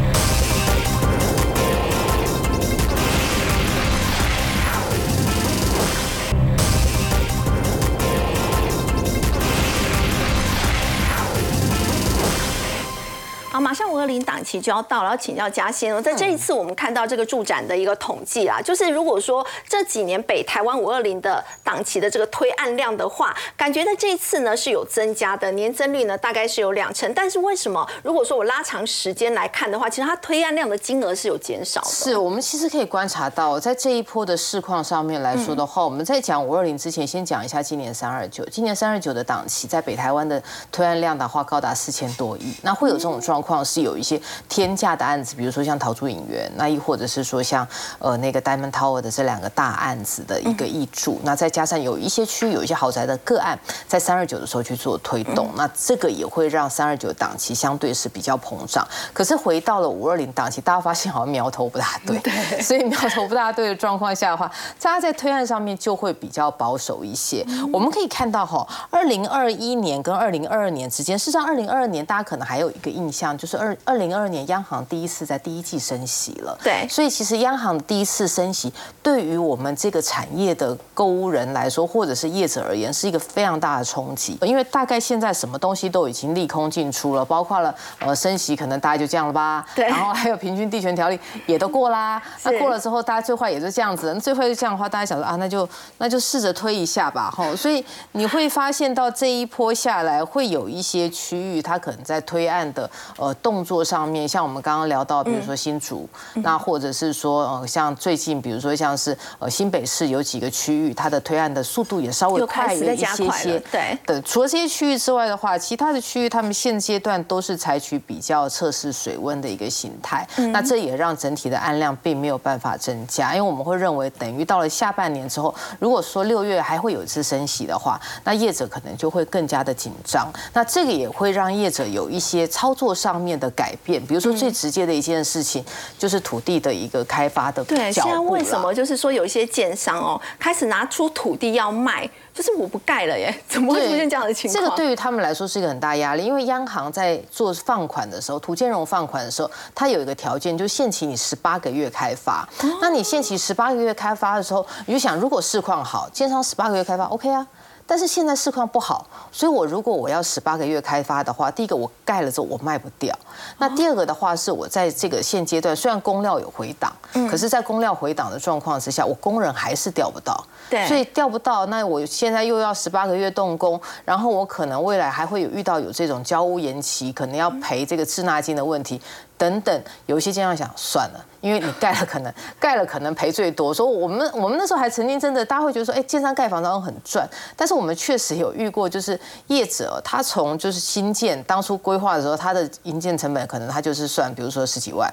好，马上二零档期就要到了，要请教嘉欣。在这一次，我们看到这个驻展的一个统计啊，就是如果说这几年北台湾五二零的档期的这个推案量的话，感觉在这一次呢是有增加的，年增率呢大概是有两成。但是为什么如果说我拉长时间来看的话，其实它推案量的金额是有减少的。是我们其实可以观察到，在这一波的市况上面来说的话，我们在讲五二零之前，先讲一下今年三二九。今年三二九的档期在北台湾的推案量的话，高达四千多亿。那会有这种状？况是有一些天价的案子，比如说像逃出影院，那亦或者是说像呃那个 Diamond Tower 的这两个大案子的一个易注，那再加上有一些区域有一些豪宅的个案，在三二九的时候去做推动，那这个也会让三二九档期相对是比较膨胀。可是回到了五二零档期，大家发现好像苗头不大对，所以苗头不大对的状况下的话，大家在推案上面就会比较保守一些。我们可以看到哈，二零二一年跟二零二二年之间，事实上二零二二年大家可能还有一个印象。就是二二零二二年央行第一次在第一季升息了，对，所以其实央行第一次升息对于我们这个产业的购物人来说，或者是业者而言，是一个非常大的冲击。因为大概现在什么东西都已经利空进出了，包括了呃升息，可能大概就这样了吧。对，然后还有平均地权条例也都过啦。那过了之后，大家最坏也是这样子。那最坏就这样的话，大家想说啊，那就那就试着推一下吧。吼，所以你会发现到这一波下来，会有一些区域它可能在推案的。呃，动作上面，像我们刚刚聊到，比如说新竹，那或者是说，呃，像最近，比如说像是呃新北市有几个区域，它的推案的速度也稍微快了一些些。对。对，除了这些区域之外的话，其他的区域他们现阶段都是采取比较测试水温的一个形态。那这也让整体的案量并没有办法增加，因为我们会认为，等于到了下半年之后，如果说六月还会有一次升息的话，那业者可能就会更加的紧张。那这个也会让业者有一些操作上。面的改变，比如说最直接的一件事情，就是土地的一个开发的对，现在为什么就是说有一些建商哦，开始拿出土地要卖，就是我不盖了耶？怎么会出现这样的情况？这个对于他们来说是一个很大压力，因为央行在做放款的时候，土建融放款的时候，它有一个条件，就限期你十八个月开发。那你限期十八个月开发的时候，你就想，如果市况好，建商十八个月开发，OK 啊。但是现在市况不好，所以我如果我要十八个月开发的话，第一个我盖了之后我卖不掉，那第二个的话是我在这个现阶段虽然工料有回档，可是在工料回档的状况之下，我工人还是调不到。对所以调不到，那我现在又要十八个月动工，然后我可能未来还会有遇到有这种交屋延期，可能要赔这个滞纳金的问题等等。有一些经常想算了，因为你盖了可能 盖了可能赔最多。所以我们我们那时候还曾经真的大家会觉得说，哎，建商盖房子好像很赚，但是我们确实有遇过，就是业者他从就是新建当初规划的时候，他的营建成本可能他就是算，比如说十几万，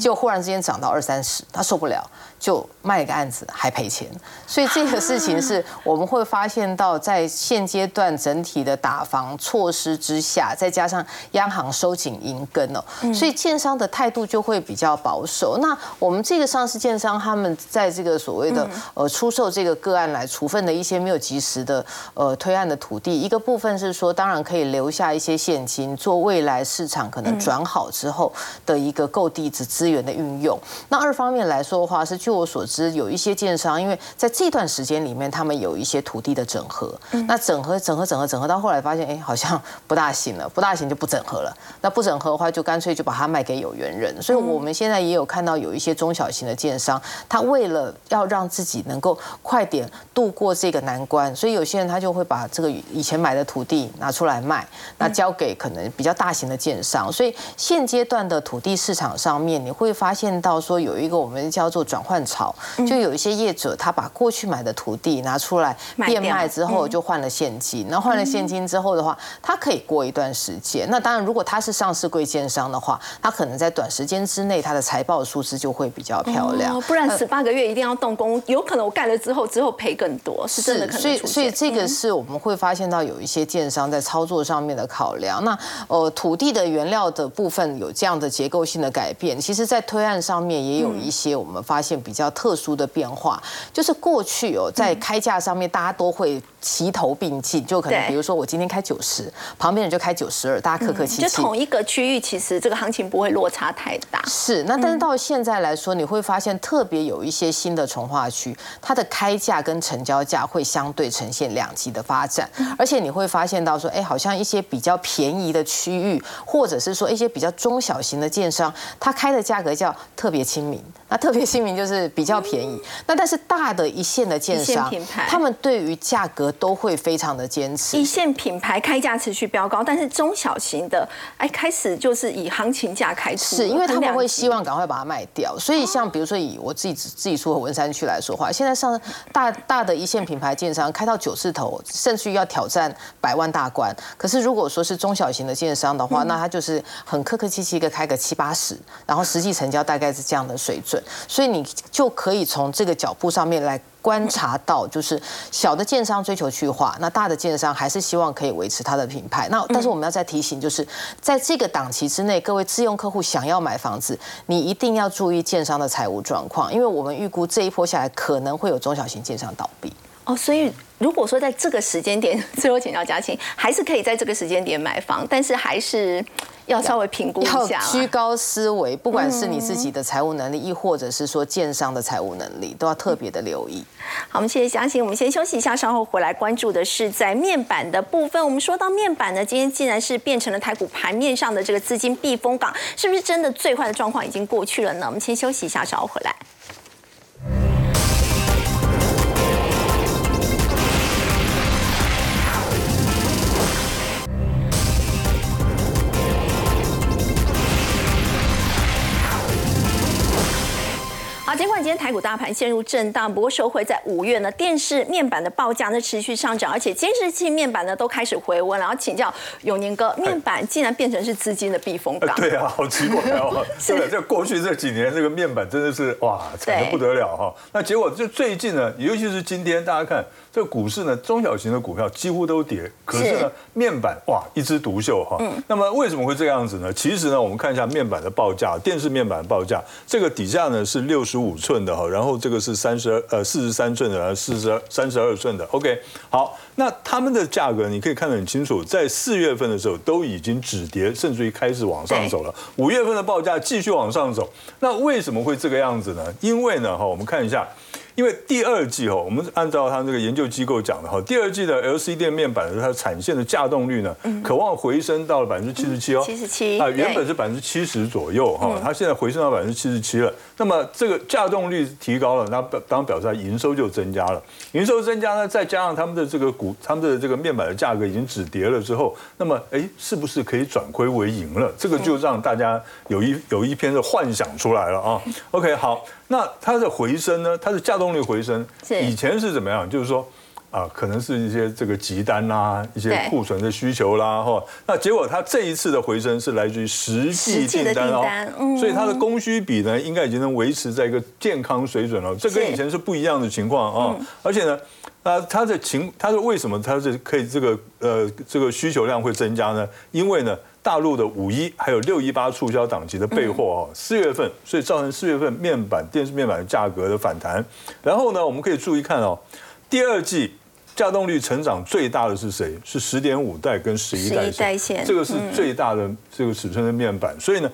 结果忽然之间涨到二三十，他受不了。就卖一个案子还赔钱，所以这个事情是我们会发现到，在现阶段整体的打房措施之下，再加上央行收紧银根哦，所以建商的态度就会比较保守。那我们这个上市建商他们在这个所谓的呃出售这个个案来处分的一些没有及时的呃推案的土地，一个部分是说，当然可以留下一些现金做未来市场可能转好之后的一个购地资资源的运用。那二方面来说的话是。据我所知，有一些建商，因为在这段时间里面，他们有一些土地的整合。那整合、整合、整合、整合到后来发现，哎，好像不大行了，不大行就不整合了。那不整合的话，就干脆就把它卖给有缘人。所以我们现在也有看到有一些中小型的建商，他为了要让自己能够快点度过这个难关，所以有些人他就会把这个以前买的土地拿出来卖，那交给可能比较大型的建商。所以现阶段的土地市场上面，你会发现到说有一个我们叫做转换。换潮，就有一些业者，他把过去买的土地拿出来变卖之后，就换了现金。那换了现金之后的话，他可以过一段时间。那当然，如果他是上市贵建商的话，他可能在短时间之内，他的财报数字就会比较漂亮。不然十八个月一定要动工，有可能我盖了之后，之后赔更多，是真的可能所以，所以这个是我们会发现到有一些建商在操作上面的考量。那呃，土地的原料的部分有这样的结构性的改变，其实在推案上面也有一些我们发现。比较特殊的变化，就是过去哦，在开价上面大家都会齐头并进，就可能比如说我今天开九十，旁边人就开九十二，大家客客气气。就同一个区域，其实这个行情不会落差太大。是，那但是到现在来说，你会发现特别有一些新的从化区，它的开价跟成交价会相对呈现两极的发展，而且你会发现到说，哎，好像一些比较便宜的区域，或者是说一些比较中小型的建商，它开的价格叫特别亲民。那特别亲民就是比较便宜，那但是大的一线的建商，他们对于价格都会非常的坚持。一线品牌开价持续飙高，但是中小型的，哎，开始就是以行情价开出，是因为他们会希望赶快把它卖掉。所以像比如说以我自己自己出文山区来说话，现在上大大的一线品牌建商开到九字头，甚至于要挑战百万大关。可是如果说是中小型的建商的话，那他就是很客客气气的开个七八十，然后实际成交大概是这样的水准。所以你就可以从这个脚步上面来观察到，就是小的建商追求去化，那大的建商还是希望可以维持它的品牌。那但是我们要再提醒，就是在这个档期之内，各位自用客户想要买房子，你一定要注意建商的财务状况，因为我们预估这一波下来可能会有中小型建商倒闭。哦，所以如果说在这个时间点，最后请教嘉庆，还是可以在这个时间点买房，但是还是。要稍微评估一下，居高思维，不管是你自己的财务能力，亦或者是说建商的财务能力，都要特别的留意。好，我们谢谢嘉欣，我们先休息一下，稍后回来关注的是在面板的部分。我们说到面板呢，今天既然是变成了台股盘面上的这个资金避风港，是不是真的最坏的状况已经过去了呢？我们先休息一下，稍后回来。尽管今天台股大盘陷入震荡，不过收回在五月呢，电视面板的报价呢持续上涨，而且监视器面板呢都开始回温。然后请教永年哥，面板竟然变成是资金的避风港？对啊，好奇怪哦！是的，这过去这几年这个面板真的是哇，惨的不得了哈。那结果就最近呢，尤其是今天，大家看。这股市呢，中小型的股票几乎都跌，可是呢，面板哇一枝独秀哈。那么为什么会这样子呢？其实呢，我们看一下面板的报价，电视面板的报价，这个底下呢是六十五寸的哈，然后这个是三十二呃四十三寸的，四十二三十二寸的。OK，好，那他们的价格你可以看得很清楚，在四月份的时候都已经止跌，甚至于开始往上走了。五月份的报价继续往上走，那为什么会这个样子呢？因为呢哈，我们看一下。因为第二季哦，我们按照他这个研究机构讲的哈，第二季的 LCD 面板的它的产线的架动率呢，渴望回升到了百分之七十七哦，七十七啊，原本是百分之七十左右哈，它现在回升到百分之七十七了。那么这个架动率提高了，那表当然表示它营收就增加了，营收增加呢，再加上他们的这个股，他们的这个面板的价格已经止跌了之后，那么哎，是不是可以转亏为盈了？这个就让大家有一有一篇的幻想出来了啊。OK，好，那它的回升呢，它的架动力回升，以前是怎么样？就是说。啊，可能是一些这个急单啦，一些对库存的需求啦，哈。那结果它这一次的回升是来自于实际订单哦所以它的供需比呢，应该已经能维持在一个健康水准了。这跟以前是不一样的情况啊。而且呢，呃，它的情，它是为什么它是可以这个呃这个需求量会增加呢？因为呢。大陆的五一还有六一八促销档期的备货哦，四月份，所以造成四月份面板电视面板的价格的反弹。然后呢，我们可以注意看哦，第二季架动率成长最大的是谁？是十点五代跟十一代线这个是最大的这个尺寸的面板。所以呢，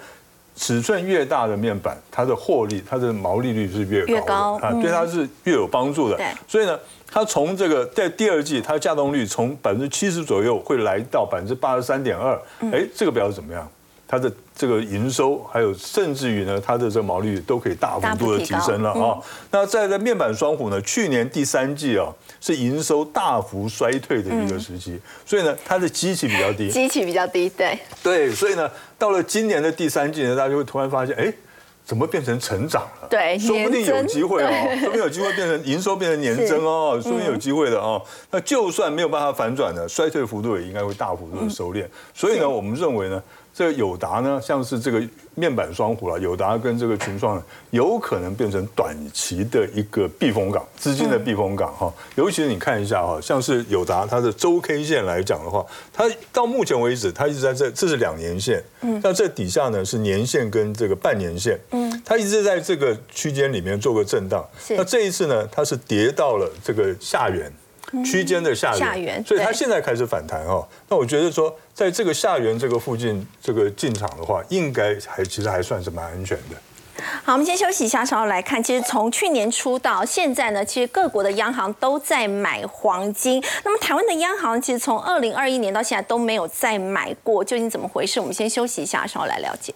尺寸越大的面板，它的获利、它的毛利率是越高啊，嗯对它是越有帮助的。所以呢，它从这个在第二季，它的架动率从百分之七十左右会来到百分之八十三点二，嗯哎，这个表示怎么样？它的这个营收，还有甚至于呢，它的这个毛利率都可以大幅度的提升了啊。那在这面板双虎呢，去年第三季啊是营收大幅衰退的一个时期，所以呢，它的基期比较低，机器比较低，对，对，所以呢，到了今年的第三季呢，大家就会突然发现，哎。怎么变成成长了？对说不定有机会哦，对说不定有机会变成营收变成年增哦，说不定有机会的哦。那就算没有办法反转的，衰退幅度也应该会大幅度的收敛。所以呢，我们认为呢，这个友达呢，像是这个面板双虎了，友达跟这个群创呢，有可能变成短期的一个避风港，资金的避风港哈。尤其是你看一下哈，像是友达它的周 K 线来讲的话，它到目前为止，它一直在这，这是两年线，那这底下呢是年线跟这个半年线，它一直在这个区间里面做个震荡。是那这一次呢，它是跌到了这个下缘。区间的下缘，下缘所以它对现在开始反弹哦。那我觉得说，在这个下缘这个附近这个进场的话，应该还其实还算是蛮安全的。好，我们先休息一下，稍后来看。其实从去年初到现在呢，其实各国的央行都在买黄金。那么台湾的央行其实从二零二一年到现在都没有再买过，究竟怎么回事？我们先休息一下，稍后来了解。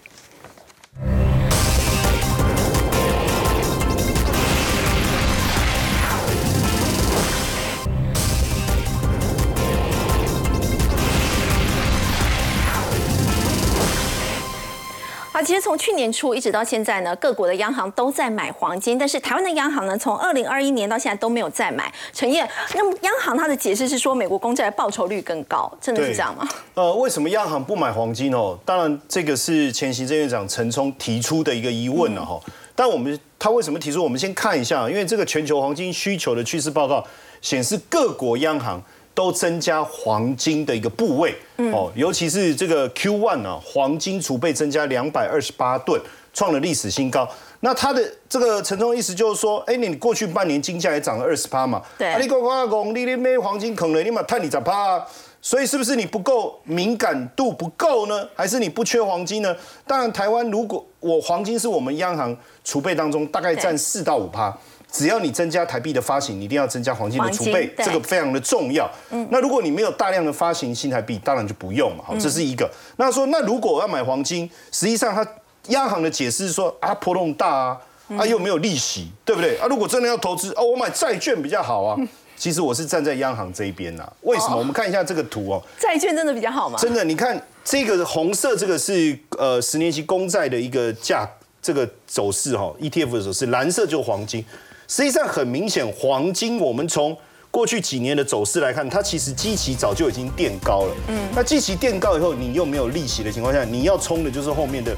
其实从去年初一直到现在呢，各国的央行都在买黄金，但是台湾的央行呢，从二零二一年到现在都没有再买。陈燕，那么央行它的解释是说，美国公债的报酬率更高，真的是对这样吗？呃，为什么央行不买黄金哦？当然，这个是前行政院长陈冲提出的一个疑问了哈。但我们他为什么提出？我们先看一下，因为这个全球黄金需求的趋势报告显示，各国央行都增加黄金的一个部位哦，尤其是这个 Q one 啊，黄金储备增加两百二十八吨，创了历史新高。那他的这个陈冲意思就是说，哎，你过去半年金价也涨了二十趴嘛，对啊，你讲讲讲，你你买黄金可能你嘛探你咋趴啊。所以是不是你不够敏感度不够呢？还是你不缺黄金呢？当然，台湾如果我黄金是我们央行储备当中大概占四到五趴，只要你增加台币的发行，你一定要增加黄金的储备这个非常的重要。那如果你没有大量的发行新台币，当然就不用嘛。好，这是一个。那说那如果我要买黄金，实际上它央行的解释是说啊波动大啊，啊又没有利息，对不对？啊，如果真的要投资，哦，我买债券比较好啊。其实我是站在央行这一边呐、为什么？我们看一下这个图哦，债券真的比较好吗？真的，你看这个红色，这个是呃十年期公债的一个价，这个走势哈、ETF 的走势，蓝色就黄金。实际上很明显，黄金我们从过去几年的走势来看，它其实基期早就已经垫高了。嗯，那基期垫高以后，你又没有利息的情况下，你要冲的就是后面的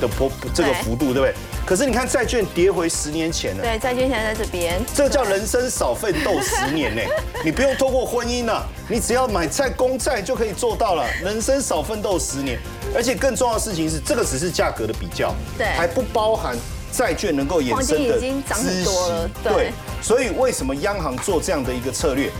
的波这个幅度，对不对？可是你看债券跌回十年前了。对，债券现在在这边，这叫人生少奋斗十年呢，你不用透过婚姻了、你只要买债公债就可以做到了，人生少奋斗十年。而且更重要的事情是，这个只是价格的比较，对还不包含债券能够衍生的资金已经涨很孳息多了对对，所以为什么央行做这样的一个策略？